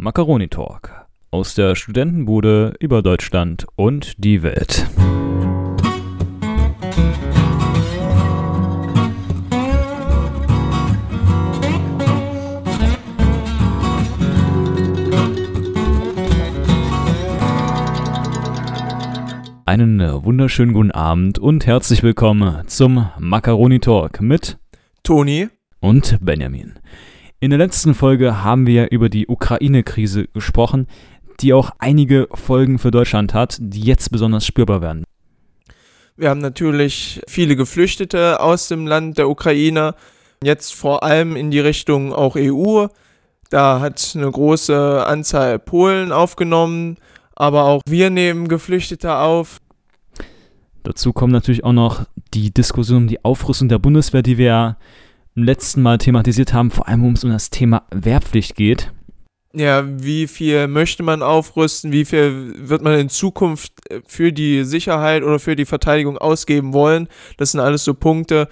Macaroni Talk aus der Studentenbude über Deutschland und die Welt. Einen wunderschönen guten Abend und herzlich willkommen zum Macaroni Talk mit Toni und Benjamin. In der letzten Folge haben wir über die Ukraine-Krise gesprochen, die auch einige Folgen für Deutschland hat, die jetzt besonders spürbar werden. Wir haben natürlich viele Geflüchtete aus dem Land der Ukraine, jetzt vor allem in die Richtung auch EU. Da hat eine große Anzahl Polen aufgenommen, aber auch wir nehmen Geflüchtete auf. Dazu kommt natürlich auch noch die Diskussion um die Aufrüstung der Bundeswehr, die wir letzten Mal thematisiert haben, vor allem um es um das Thema Wehrpflicht geht. Ja, wie viel möchte man aufrüsten, wie viel wird man in Zukunft für die Sicherheit oder für die Verteidigung ausgeben wollen? Das sind alles so Punkte,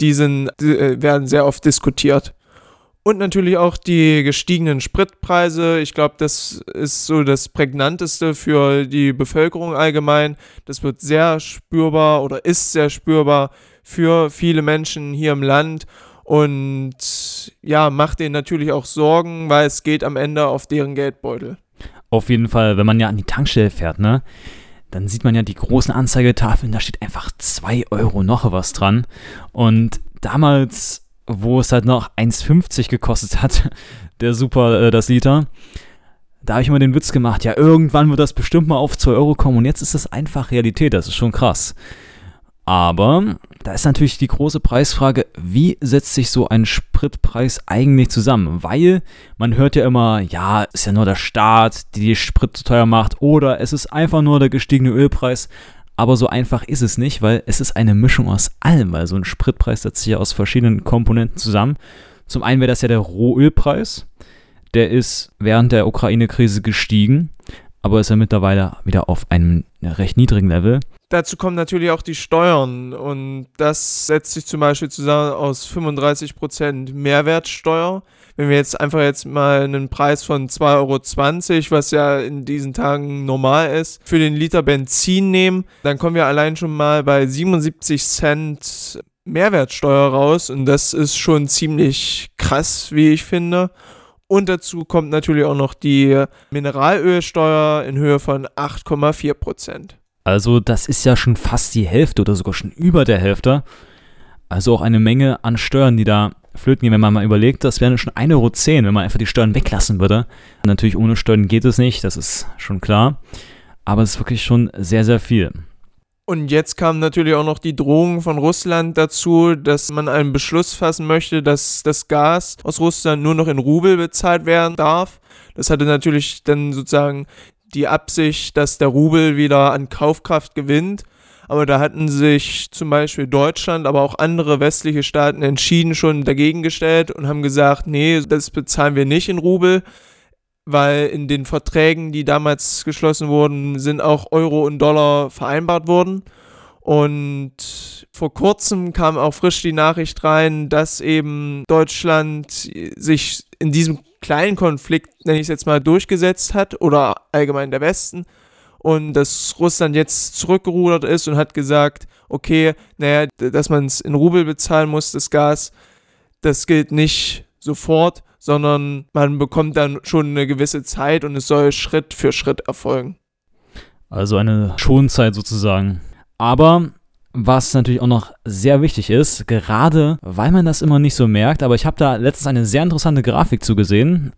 die, sind, die äh, werden sehr oft diskutiert. Und natürlich auch die gestiegenen Spritpreise. Ich glaube, das ist so das Prägnanteste für die Bevölkerung allgemein. Das wird sehr spürbar oder ist sehr spürbar für viele Menschen hier im Land und ja, macht denen natürlich auch Sorgen, weil es geht am Ende auf deren Geldbeutel. Auf jeden Fall, wenn man ja an die Tankstelle fährt, ne? Dann sieht man ja die großen Anzeigetafeln, da steht einfach 2 Euro noch was dran. Und damals wo es halt noch 1,50 gekostet hat, der Super, äh, das Liter. Da habe ich immer den Witz gemacht, ja, irgendwann wird das bestimmt mal auf 2 Euro kommen und jetzt ist das einfach Realität, das ist schon krass. Aber da ist natürlich die große Preisfrage, wie setzt sich so ein Spritpreis eigentlich zusammen? Weil man hört ja immer, ja, ist ja nur der Staat, die die Sprit zu teuer macht oder es ist einfach nur der gestiegene Ölpreis. Aber so einfach ist es nicht, weil es ist eine Mischung aus allem, weil so ein Spritpreis setzt sich ja aus verschiedenen Komponenten zusammen. Zum einen wäre das ja der Rohölpreis. Der ist während der Ukraine-Krise gestiegen, aber ist ja mittlerweile wieder auf einem recht niedrigen Level. Dazu kommen natürlich auch die Steuern und das setzt sich zum Beispiel zusammen aus 35% Mehrwertsteuer. Wenn wir jetzt einfach jetzt mal einen Preis von 2,20 Euro, was ja in diesen Tagen normal ist, für den Liter Benzin nehmen, dann kommen wir allein schon mal bei 77 Cent Mehrwertsteuer raus und das ist schon ziemlich krass, wie ich finde. Und dazu kommt natürlich auch noch die Mineralölsteuer in Höhe von 8,4 Prozent. Also das ist ja schon fast die Hälfte oder sogar schon über der Hälfte. Also auch eine Menge an Steuern, die da flöten gehen. Wenn man mal überlegt, das wären schon 1,10 Euro, wenn man einfach die Steuern weglassen würde. Natürlich ohne Steuern geht es nicht, das ist schon klar. Aber es ist wirklich schon sehr, sehr viel. Und jetzt kam natürlich auch noch die Drohung von Russland dazu, dass man einen Beschluss fassen möchte, dass das Gas aus Russland nur noch in Rubel bezahlt werden darf. Das hatte natürlich dann sozusagen die Absicht, dass der Rubel wieder an Kaufkraft gewinnt. Aber da hatten sich zum Beispiel Deutschland, aber auch andere westliche Staaten entschieden schon dagegen gestellt und haben gesagt, nee, das bezahlen wir nicht in Rubel, weil in den Verträgen, die damals geschlossen wurden, sind auch Euro und Dollar vereinbart worden. Und vor kurzem kam auch frisch die Nachricht rein, dass eben Deutschland sich in diesem kleinen Konflikt, nenne ich es jetzt mal, durchgesetzt hat oder allgemein der Westen und dass Russland jetzt zurückgerudert ist und hat gesagt, okay, naja, dass man es in Rubel bezahlen muss, das Gas, das gilt nicht sofort, sondern man bekommt dann schon eine gewisse Zeit und es soll Schritt für Schritt erfolgen. Also eine Schonzeit sozusagen. Aber was natürlich auch noch sehr wichtig ist, gerade weil man das immer nicht so merkt, aber ich habe da letztens eine sehr interessante Grafik zugesehen,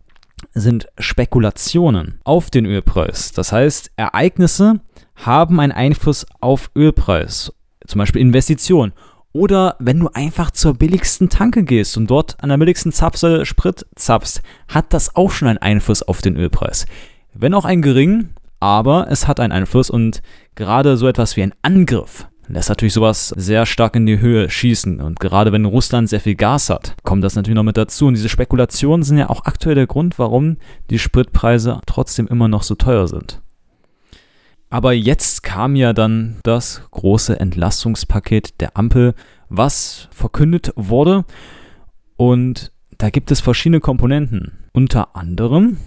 sind Spekulationen auf den Ölpreis. Das heißt, Ereignisse haben einen Einfluss auf Ölpreis, zum Beispiel Investitionen. Oder wenn du einfach zur billigsten Tanke gehst und dort an der billigsten Zapfsäule Sprit zapfst, hat das auch schon einen Einfluss auf den Ölpreis. Wenn auch ein gering, aber es hat einen Einfluss und gerade so etwas wie ein Angriff lässt natürlich sowas sehr stark in die Höhe schießen. Und gerade wenn Russland sehr viel Gas hat, kommt das natürlich noch mit dazu. Und diese Spekulationen sind ja auch aktuell der Grund, warum die Spritpreise trotzdem immer noch so teuer sind. Aber jetzt kam ja dann das große Entlastungspaket der Ampel, was verkündet wurde. Und da gibt es verschiedene Komponenten. Unter anderem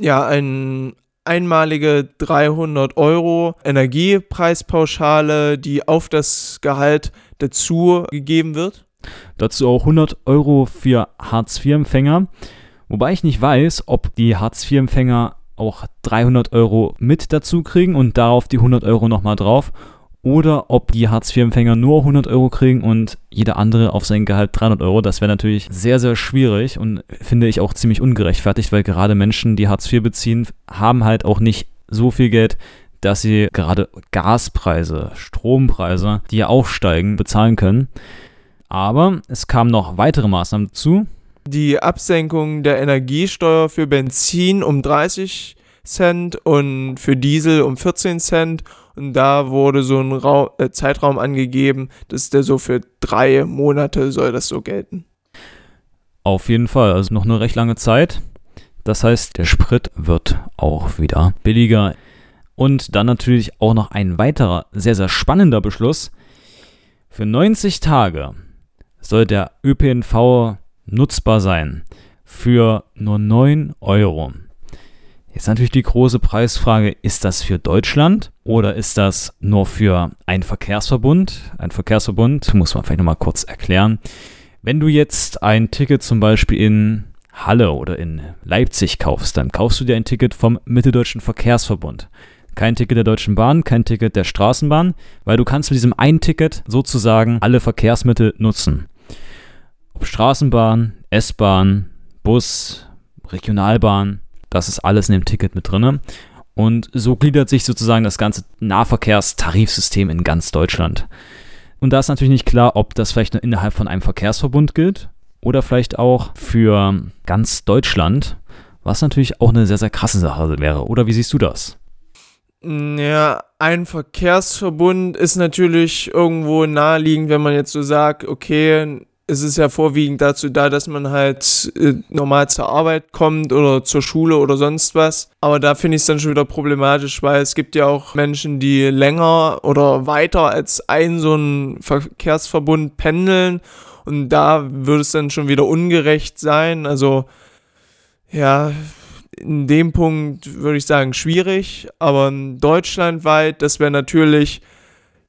ja eine einmalige 300 Euro Energiepreispauschale, die auf das Gehalt dazu gegeben wird. Dazu auch 100 Euro für Hartz-IV-Empfänger. Wobei ich nicht weiß, ob die Hartz-IV-Empfänger auch 300 Euro mit dazu kriegen und darauf die 100 Euro nochmal drauf. Oder ob die Hartz-IV-Empfänger nur 100 Euro kriegen und jeder andere auf sein Gehalt 300 Euro. Das wäre natürlich sehr, sehr schwierig und finde ich auch ziemlich ungerechtfertigt, weil gerade Menschen, die Hartz IV beziehen, haben halt auch nicht so viel Geld, dass sie gerade Gaspreise, Strompreise, die ja auch steigen, bezahlen können. Aber es kamen noch weitere Maßnahmen dazu. Die Absenkung der Energiesteuer für Benzin um 30 Cent und für Diesel um 14 Cent. Und da wurde so ein Ra äh, Zeitraum angegeben, dass der so für drei Monate soll das so gelten. Auf jeden Fall, also noch eine recht lange Zeit. Das heißt, der Sprit wird auch wieder billiger. Und dann natürlich auch noch ein weiterer sehr, sehr spannender Beschluss. Für 90 Tage soll der ÖPNV nutzbar sein für nur 9 Euro. Jetzt natürlich die große Preisfrage, ist das für Deutschland oder ist das nur für einen Verkehrsverbund? Ein Verkehrsverbund muss man vielleicht nochmal kurz erklären. Wenn du jetzt ein Ticket zum Beispiel in Halle oder in Leipzig kaufst, dann kaufst du dir ein Ticket vom Mitteldeutschen Verkehrsverbund. Kein Ticket der Deutschen Bahn, kein Ticket der Straßenbahn, weil du kannst mit diesem einen Ticket sozusagen alle Verkehrsmittel nutzen Straßenbahn, S-Bahn, Bus, Regionalbahn, das ist alles in dem Ticket mit drin. Und so gliedert sich sozusagen das ganze Nahverkehrstarifsystem in ganz Deutschland. Und da ist natürlich nicht klar, ob das vielleicht nur innerhalb von einem Verkehrsverbund gilt oder vielleicht auch für ganz Deutschland, was natürlich auch eine sehr, sehr krasse Sache wäre. Oder wie siehst du das? Ja, ein Verkehrsverbund ist natürlich irgendwo naheliegend, wenn man jetzt so sagt, okay, es ist ja vorwiegend dazu da, dass man halt äh, normal zur Arbeit kommt oder zur Schule oder sonst was. Aber da finde ich es dann schon wieder problematisch, weil es gibt ja auch Menschen, die länger oder weiter als ein so ein Verkehrsverbund pendeln. Und da würde es dann schon wieder ungerecht sein. Also ja, in dem Punkt würde ich sagen schwierig. Aber deutschlandweit, das wäre natürlich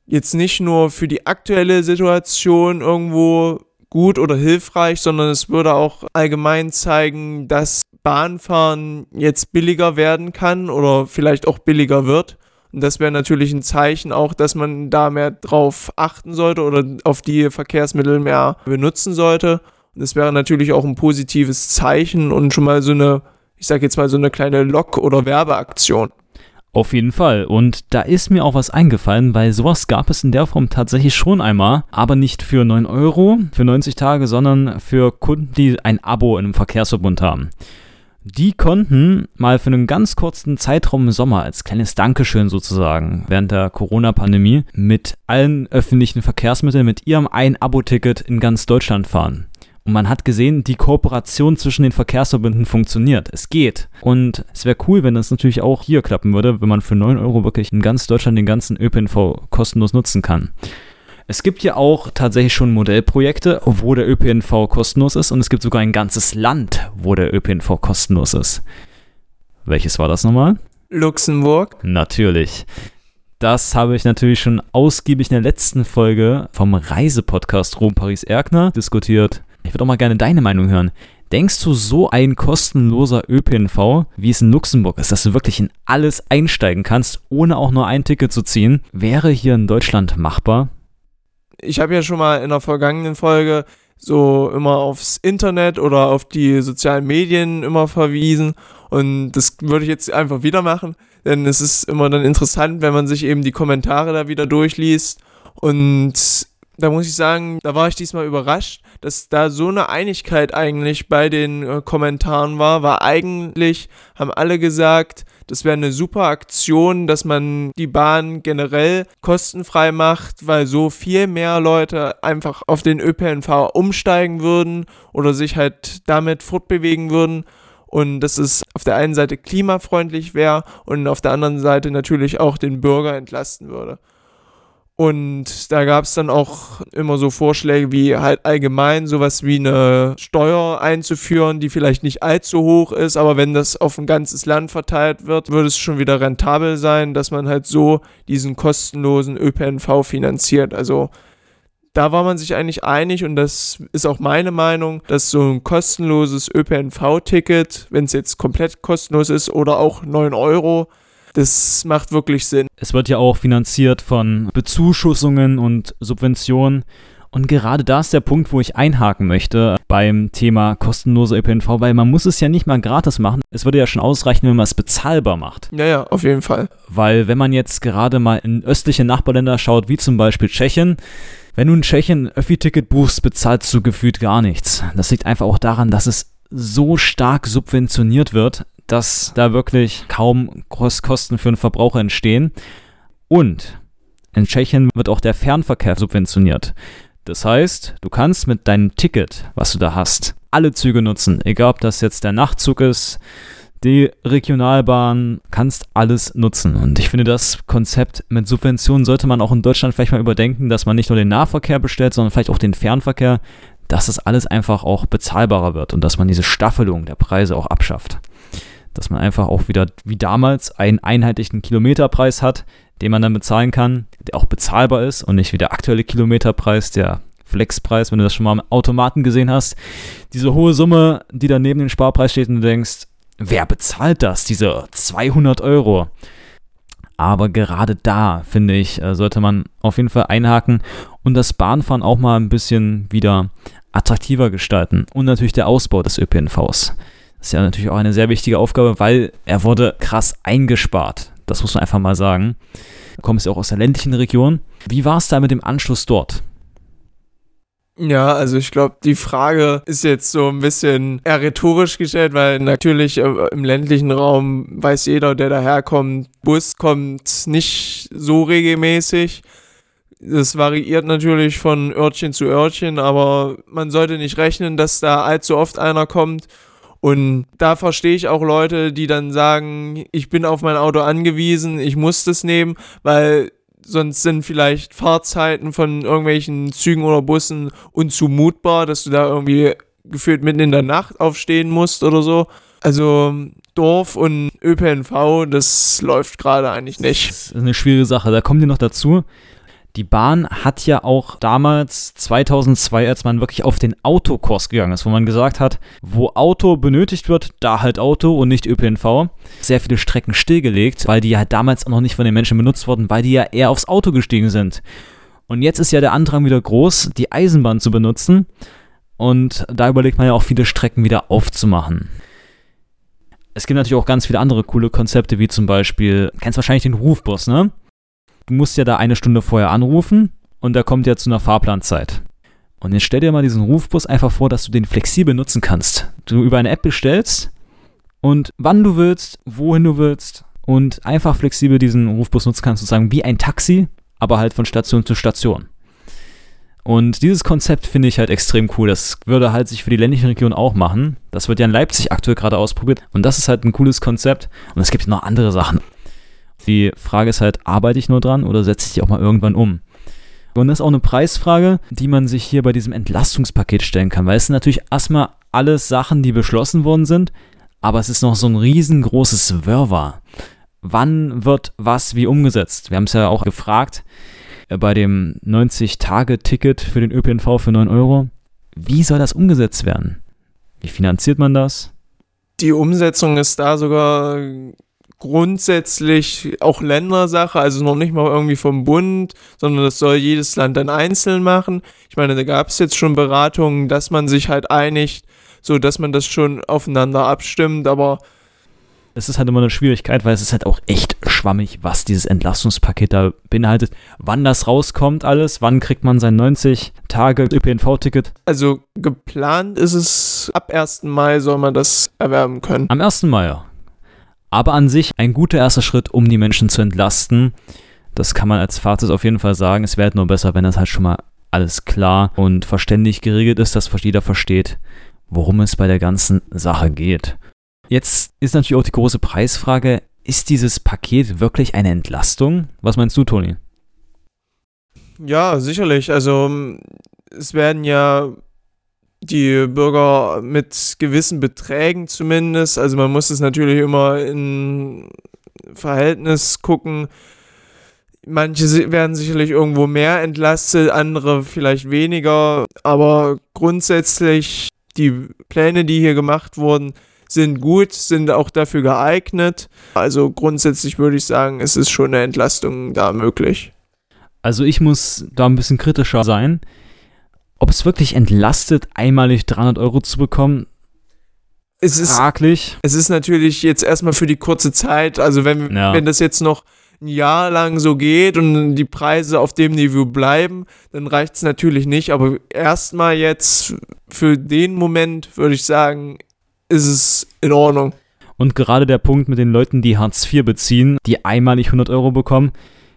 jetzt nicht nur für die aktuelle Situation irgendwo gut oder hilfreich, sondern es würde auch allgemein zeigen, dass Bahnfahren jetzt billiger werden kann oder vielleicht auch billiger wird. Und das wäre natürlich ein Zeichen auch, dass man da mehr drauf achten sollte oder auf die Verkehrsmittel mehr benutzen sollte. Und das wäre natürlich auch ein positives Zeichen und schon mal so eine, ich sag jetzt mal so eine kleine Lok- oder Werbeaktion. Auf jeden Fall. Und da ist mir auch was eingefallen, weil sowas gab es in der Form tatsächlich schon einmal, aber nicht für 9 Euro für 90 Tage, sondern für Kunden, die ein Abo in einem Verkehrsverbund haben. Die konnten mal für einen ganz kurzen Zeitraum im Sommer als kleines Dankeschön sozusagen während der Corona-Pandemie mit allen öffentlichen Verkehrsmitteln mit ihrem ein Abo-Ticket in ganz Deutschland fahren. Und man hat gesehen, die Kooperation zwischen den Verkehrsverbünden funktioniert. Es geht. Und es wäre cool, wenn das natürlich auch hier klappen würde, wenn man für 9 Euro wirklich in ganz Deutschland den ganzen ÖPNV kostenlos nutzen kann. Es gibt ja auch tatsächlich schon Modellprojekte, wo der ÖPNV kostenlos ist und es gibt sogar ein ganzes Land, wo der ÖPNV kostenlos ist. Welches war das nochmal? Luxemburg. Natürlich. Das habe ich natürlich schon ausgiebig in der letzten Folge vom Reisepodcast Rom Paris Erkner diskutiert. Ich würde auch mal gerne deine Meinung hören. Denkst du, so ein kostenloser ÖPNV, wie es in Luxemburg ist, dass du wirklich in alles einsteigen kannst, ohne auch nur ein Ticket zu ziehen, wäre hier in Deutschland machbar? Ich habe ja schon mal in der vergangenen Folge so immer aufs Internet oder auf die sozialen Medien immer verwiesen und das würde ich jetzt einfach wieder machen, denn es ist immer dann interessant, wenn man sich eben die Kommentare da wieder durchliest und da muss ich sagen, da war ich diesmal überrascht, dass da so eine Einigkeit eigentlich bei den äh, Kommentaren war, weil eigentlich haben alle gesagt, das wäre eine super Aktion, dass man die Bahn generell kostenfrei macht, weil so viel mehr Leute einfach auf den ÖPNV umsteigen würden oder sich halt damit fortbewegen würden und dass es auf der einen Seite klimafreundlich wäre und auf der anderen Seite natürlich auch den Bürger entlasten würde. Und da gab es dann auch immer so Vorschläge wie halt allgemein sowas wie eine Steuer einzuführen, die vielleicht nicht allzu hoch ist, aber wenn das auf ein ganzes Land verteilt wird, würde es schon wieder rentabel sein, dass man halt so diesen kostenlosen ÖPNV finanziert. Also da war man sich eigentlich einig und das ist auch meine Meinung, dass so ein kostenloses ÖPNV-Ticket, wenn es jetzt komplett kostenlos ist oder auch 9 Euro, das macht wirklich Sinn. Es wird ja auch finanziert von Bezuschussungen und Subventionen. Und gerade da ist der Punkt, wo ich einhaken möchte beim Thema kostenloser ÖPNV, weil man muss es ja nicht mal gratis machen. Es würde ja schon ausreichen, wenn man es bezahlbar macht. Ja, ja, auf jeden Fall. Weil wenn man jetzt gerade mal in östliche Nachbarländer schaut, wie zum Beispiel Tschechien, wenn du in Tschechien ein Öffi-Ticket buchst, bezahlst du gefühlt gar nichts. Das liegt einfach auch daran, dass es so stark subventioniert wird, dass da wirklich kaum Kosten für den Verbraucher entstehen. Und in Tschechien wird auch der Fernverkehr subventioniert. Das heißt, du kannst mit deinem Ticket, was du da hast, alle Züge nutzen. Egal, ob das jetzt der Nachtzug ist, die Regionalbahn, kannst alles nutzen. Und ich finde, das Konzept mit Subventionen sollte man auch in Deutschland vielleicht mal überdenken, dass man nicht nur den Nahverkehr bestellt, sondern vielleicht auch den Fernverkehr, dass das alles einfach auch bezahlbarer wird und dass man diese Staffelung der Preise auch abschafft dass man einfach auch wieder wie damals einen einheitlichen Kilometerpreis hat, den man dann bezahlen kann, der auch bezahlbar ist und nicht wie der aktuelle Kilometerpreis, der Flexpreis, wenn du das schon mal am Automaten gesehen hast. Diese hohe Summe, die da neben dem Sparpreis steht und du denkst, wer bezahlt das, diese 200 Euro? Aber gerade da, finde ich, äh, sollte man auf jeden Fall einhaken und das Bahnfahren auch mal ein bisschen wieder attraktiver gestalten. Und natürlich der Ausbau des ÖPNVs. Das ist ja natürlich auch eine sehr wichtige Aufgabe, weil er wurde krass eingespart. Das muss man einfach mal sagen. Du kommst ja auch aus der ländlichen Region. Wie war es da mit dem Anschluss dort? Ja, also ich glaube, die Frage ist jetzt so ein bisschen eher rhetorisch gestellt, weil natürlich äh, im ländlichen Raum weiß jeder, der daherkommt, Bus kommt nicht so regelmäßig. Das variiert natürlich von Örtchen zu Örtchen, aber man sollte nicht rechnen, dass da allzu oft einer kommt. Und da verstehe ich auch Leute, die dann sagen, ich bin auf mein Auto angewiesen, ich muss das nehmen, weil sonst sind vielleicht Fahrzeiten von irgendwelchen Zügen oder Bussen unzumutbar, dass du da irgendwie gefühlt mitten in der Nacht aufstehen musst oder so. Also Dorf und ÖPNV, das läuft gerade eigentlich nicht. Das ist eine schwierige Sache. Da kommt ihr noch dazu, die Bahn hat ja auch damals 2002, als man wirklich auf den Autokurs gegangen ist, wo man gesagt hat, wo Auto benötigt wird, da halt Auto und nicht ÖPNV, sehr viele Strecken stillgelegt, weil die ja damals auch noch nicht von den Menschen benutzt wurden, weil die ja eher aufs Auto gestiegen sind. Und jetzt ist ja der Andrang wieder groß, die Eisenbahn zu benutzen. Und da überlegt man ja auch viele Strecken wieder aufzumachen. Es gibt natürlich auch ganz viele andere coole Konzepte, wie zum Beispiel, kennst wahrscheinlich den Rufbus, ne? Du musst ja da eine Stunde vorher anrufen und der kommt ja zu einer Fahrplanzeit. Und jetzt stell dir mal diesen Rufbus einfach vor, dass du den flexibel nutzen kannst. Du über eine App bestellst und wann du willst, wohin du willst und einfach flexibel diesen Rufbus nutzen kannst, sozusagen wie ein Taxi, aber halt von Station zu Station. Und dieses Konzept finde ich halt extrem cool. Das würde halt sich für die ländliche Region auch machen. Das wird ja in Leipzig aktuell gerade ausprobiert. Und das ist halt ein cooles Konzept. Und es gibt noch andere Sachen. Die Frage ist halt, arbeite ich nur dran oder setze ich die auch mal irgendwann um? Und das ist auch eine Preisfrage, die man sich hier bei diesem Entlastungspaket stellen kann, weil es sind natürlich erstmal alles Sachen, die beschlossen worden sind, aber es ist noch so ein riesengroßes Wirrwarr. Wann wird was wie umgesetzt? Wir haben es ja auch gefragt äh, bei dem 90-Tage-Ticket für den ÖPNV für 9 Euro. Wie soll das umgesetzt werden? Wie finanziert man das? Die Umsetzung ist da sogar grundsätzlich auch Ländersache, also noch nicht mal irgendwie vom Bund, sondern das soll jedes Land dann einzeln machen. Ich meine, da gab es jetzt schon Beratungen, dass man sich halt einigt, so dass man das schon aufeinander abstimmt, aber es ist halt immer eine Schwierigkeit, weil es ist halt auch echt schwammig, was dieses Entlastungspaket da beinhaltet. Wann das rauskommt alles, wann kriegt man sein 90 Tage ÖPNV-Ticket? Also geplant ist es, ab 1. Mai soll man das erwerben können. Am 1. Mai, ja. Aber an sich ein guter erster Schritt, um die Menschen zu entlasten. Das kann man als Fazit auf jeden Fall sagen. Es wäre halt nur besser, wenn das halt schon mal alles klar und verständlich geregelt ist, dass jeder versteht, worum es bei der ganzen Sache geht. Jetzt ist natürlich auch die große Preisfrage, ist dieses Paket wirklich eine Entlastung? Was meinst du, Toni? Ja, sicherlich. Also es werden ja die Bürger mit gewissen Beträgen zumindest, also man muss es natürlich immer in Verhältnis gucken. Manche werden sicherlich irgendwo mehr entlastet, andere vielleicht weniger, aber grundsätzlich die Pläne, die hier gemacht wurden, sind gut, sind auch dafür geeignet. Also grundsätzlich würde ich sagen, es ist schon eine Entlastung da möglich. Also ich muss da ein bisschen kritischer sein. Ob es wirklich entlastet, einmalig 300 Euro zu bekommen, es ist fraglich. Es ist natürlich jetzt erstmal für die kurze Zeit, also wenn, ja. wenn das jetzt noch ein Jahr lang so geht und die Preise auf dem Niveau bleiben, dann reicht es natürlich nicht. Aber erstmal jetzt für den Moment würde ich sagen, ist es in Ordnung. Und gerade der Punkt mit den Leuten, die Hartz IV beziehen, die einmalig 100 Euro bekommen,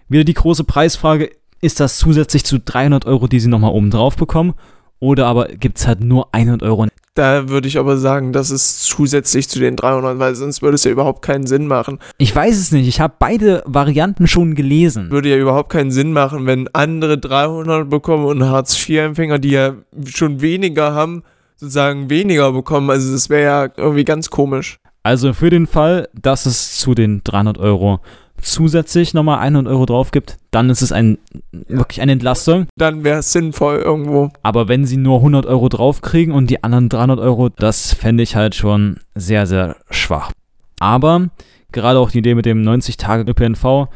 wieder die große Preisfrage, ist das zusätzlich zu 300 Euro, die sie nochmal oben drauf bekommen? Oder aber gibt es halt nur 100 Euro? Da würde ich aber sagen, das ist zusätzlich zu den 300, weil sonst würde es ja überhaupt keinen Sinn machen. Ich weiß es nicht, ich habe beide Varianten schon gelesen. Würde ja überhaupt keinen Sinn machen, wenn andere 300 bekommen und Hartz-IV-Empfänger, die ja schon weniger haben, sozusagen weniger bekommen. Also das wäre ja irgendwie ganz komisch. Also für den Fall, dass es zu den 300 Euro zusätzlich nochmal 100 Euro drauf gibt, dann ist es ein, wirklich eine Entlastung. Dann wäre es sinnvoll irgendwo. Aber wenn sie nur 100 Euro draufkriegen und die anderen 300 Euro, das fände ich halt schon sehr, sehr schwach. Aber gerade auch die Idee mit dem 90-Tage-ÖPNV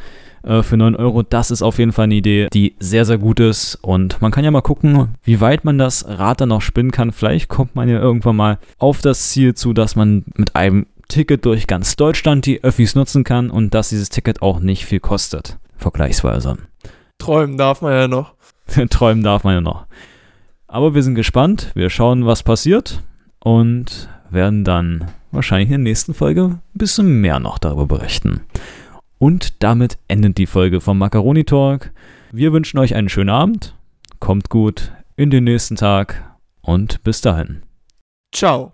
äh, für 9 Euro, das ist auf jeden Fall eine Idee, die sehr, sehr gut ist. Und man kann ja mal gucken, wie weit man das Rad dann noch spinnen kann. Vielleicht kommt man ja irgendwann mal auf das Ziel zu, dass man mit einem Ticket durch ganz Deutschland die Öffis nutzen kann und dass dieses Ticket auch nicht viel kostet. Vergleichsweise. Träumen darf man ja noch. Träumen darf man ja noch. Aber wir sind gespannt. Wir schauen, was passiert und werden dann wahrscheinlich in der nächsten Folge ein bisschen mehr noch darüber berichten. Und damit endet die Folge vom Macaroni Talk. Wir wünschen euch einen schönen Abend. Kommt gut in den nächsten Tag und bis dahin. Ciao.